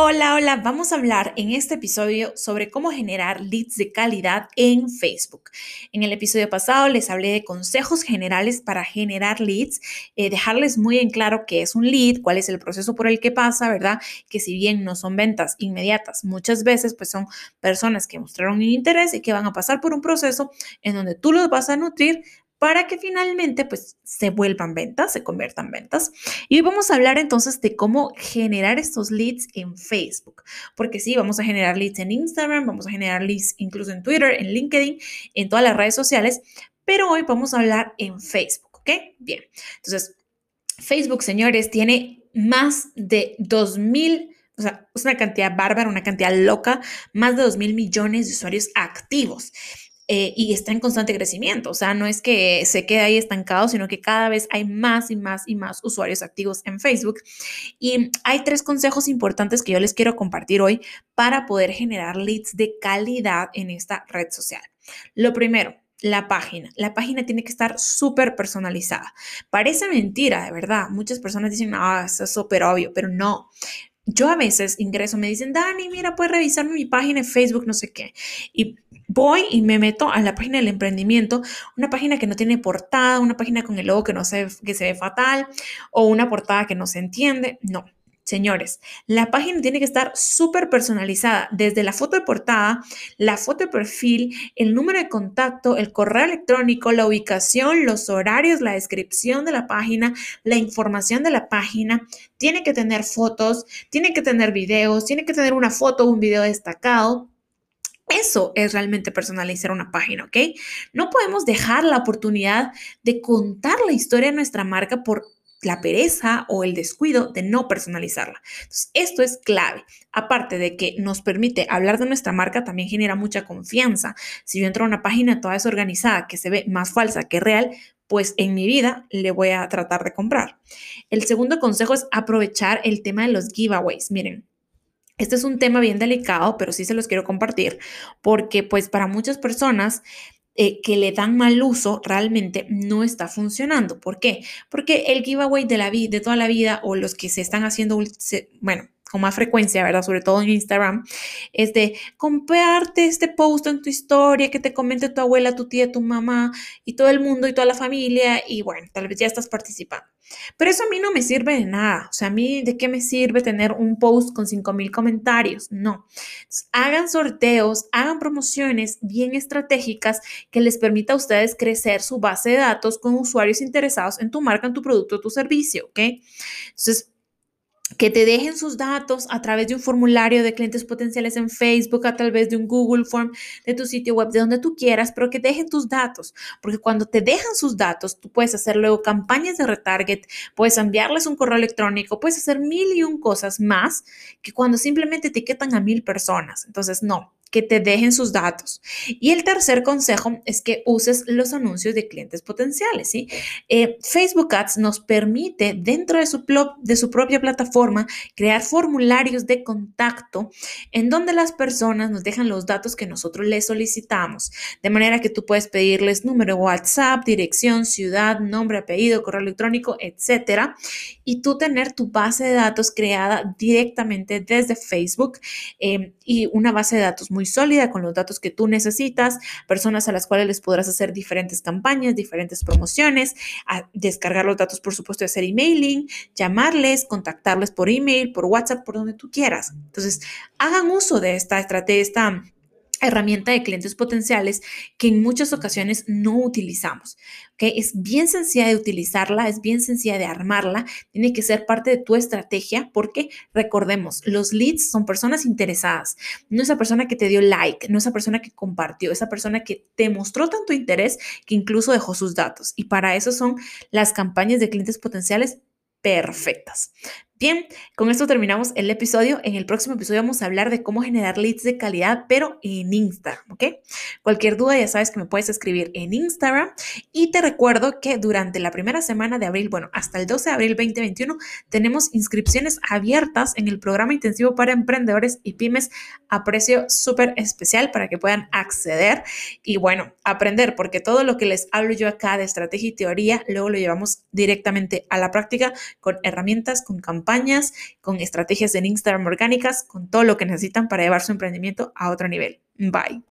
Hola, hola, vamos a hablar en este episodio sobre cómo generar leads de calidad en Facebook. En el episodio pasado les hablé de consejos generales para generar leads, eh, dejarles muy en claro qué es un lead, cuál es el proceso por el que pasa, ¿verdad? Que si bien no son ventas inmediatas, muchas veces pues son personas que mostraron interés y que van a pasar por un proceso en donde tú los vas a nutrir para que finalmente pues se vuelvan ventas, se conviertan ventas. Y hoy vamos a hablar entonces de cómo generar estos leads en Facebook, porque sí, vamos a generar leads en Instagram, vamos a generar leads incluso en Twitter, en LinkedIn, en todas las redes sociales, pero hoy vamos a hablar en Facebook, ¿ok? Bien, entonces Facebook, señores, tiene más de 2.000 o sea, es una cantidad bárbara, una cantidad loca, más de 2 mil millones de usuarios activos. Eh, y está en constante crecimiento. O sea, no es que se quede ahí estancado, sino que cada vez hay más y más y más usuarios activos en Facebook. Y hay tres consejos importantes que yo les quiero compartir hoy para poder generar leads de calidad en esta red social. Lo primero, la página. La página tiene que estar súper personalizada. Parece mentira, de verdad. Muchas personas dicen, ah, eso es súper obvio, pero no yo a veces ingreso, me dicen, Dani, mira, puedes revisarme mi página en Facebook, no sé qué. Y voy y me meto a la página del emprendimiento, una página que no tiene portada, una página con el logo que no se, que se ve fatal o una portada que no se entiende. No, Señores, la página tiene que estar súper personalizada, desde la foto de portada, la foto de perfil, el número de contacto, el correo electrónico, la ubicación, los horarios, la descripción de la página, la información de la página. Tiene que tener fotos, tiene que tener videos, tiene que tener una foto o un video destacado. Eso es realmente personalizar una página, ¿ok? No podemos dejar la oportunidad de contar la historia de nuestra marca por la pereza o el descuido de no personalizarla. Esto es clave. Aparte de que nos permite hablar de nuestra marca, también genera mucha confianza. Si yo entro a una página toda desorganizada que se ve más falsa que real, pues en mi vida le voy a tratar de comprar. El segundo consejo es aprovechar el tema de los giveaways. Miren, este es un tema bien delicado, pero sí se los quiero compartir porque pues para muchas personas eh, que le dan mal uso realmente no está funcionando. ¿Por qué? Porque el giveaway de la vida, de toda la vida o los que se están haciendo, bueno, con más frecuencia, ¿verdad? Sobre todo en Instagram, es de comparte este post en tu historia, que te comente tu abuela, tu tía, tu mamá y todo el mundo y toda la familia y bueno, tal vez ya estás participando. Pero eso a mí no me sirve de nada. O sea, a mí de qué me sirve tener un post con 5000 comentarios? No. hagan sorteos, hagan promociones bien estratégicas que les permita a ustedes crecer su base de datos con usuarios interesados en tu marca, en tu producto tu servicio, ¿ok? Entonces, que te dejen sus datos a través de un formulario de clientes potenciales en Facebook, a través de un Google Form, de tu sitio web, de donde tú quieras, pero que dejen tus datos, porque cuando te dejan sus datos, tú puedes hacer luego campañas de retarget, puedes enviarles un correo electrónico, puedes hacer mil y un cosas más que cuando simplemente etiquetan a mil personas. Entonces, no, que te dejen sus datos. Y el tercer consejo es que uses los anuncios de clientes potenciales. ¿sí? Eh, Facebook Ads nos permite dentro de su, de su propia plataforma crear formularios de contacto en donde las personas nos dejan los datos que nosotros les solicitamos. De manera que tú puedes pedirles número WhatsApp, dirección, ciudad, nombre, apellido, correo electrónico, etcétera. Y tú tener tu base de datos creada directamente desde Facebook eh, y una base de datos muy sólida con los datos que tú necesitas, personas a las cuales les podrás hacer diferentes campañas, diferentes promociones, descargar los datos, por supuesto, de hacer emailing, llamarles, contactarles por email, por WhatsApp, por donde tú quieras. Entonces, hagan uso de esta estrategia, esta herramienta de clientes potenciales que en muchas ocasiones no utilizamos. ¿okay? Es bien sencilla de utilizarla, es bien sencilla de armarla, tiene que ser parte de tu estrategia porque recordemos, los leads son personas interesadas, no esa persona que te dio like, no esa persona que compartió, esa persona que te mostró tanto interés que incluso dejó sus datos. Y para eso son las campañas de clientes potenciales perfectas. Bien, con esto terminamos el episodio. En el próximo episodio vamos a hablar de cómo generar leads de calidad, pero en Instagram, ¿ok? Cualquier duda ya sabes que me puedes escribir en Instagram y te recuerdo que durante la primera semana de abril, bueno, hasta el 12 de abril 2021, tenemos inscripciones abiertas en el programa intensivo para emprendedores y pymes a precio súper especial para que puedan acceder y bueno, aprender, porque todo lo que les hablo yo acá de estrategia y teoría, luego lo llevamos directamente a la práctica con herramientas, con campañas con estrategias en Instagram orgánicas, con todo lo que necesitan para llevar su emprendimiento a otro nivel. Bye.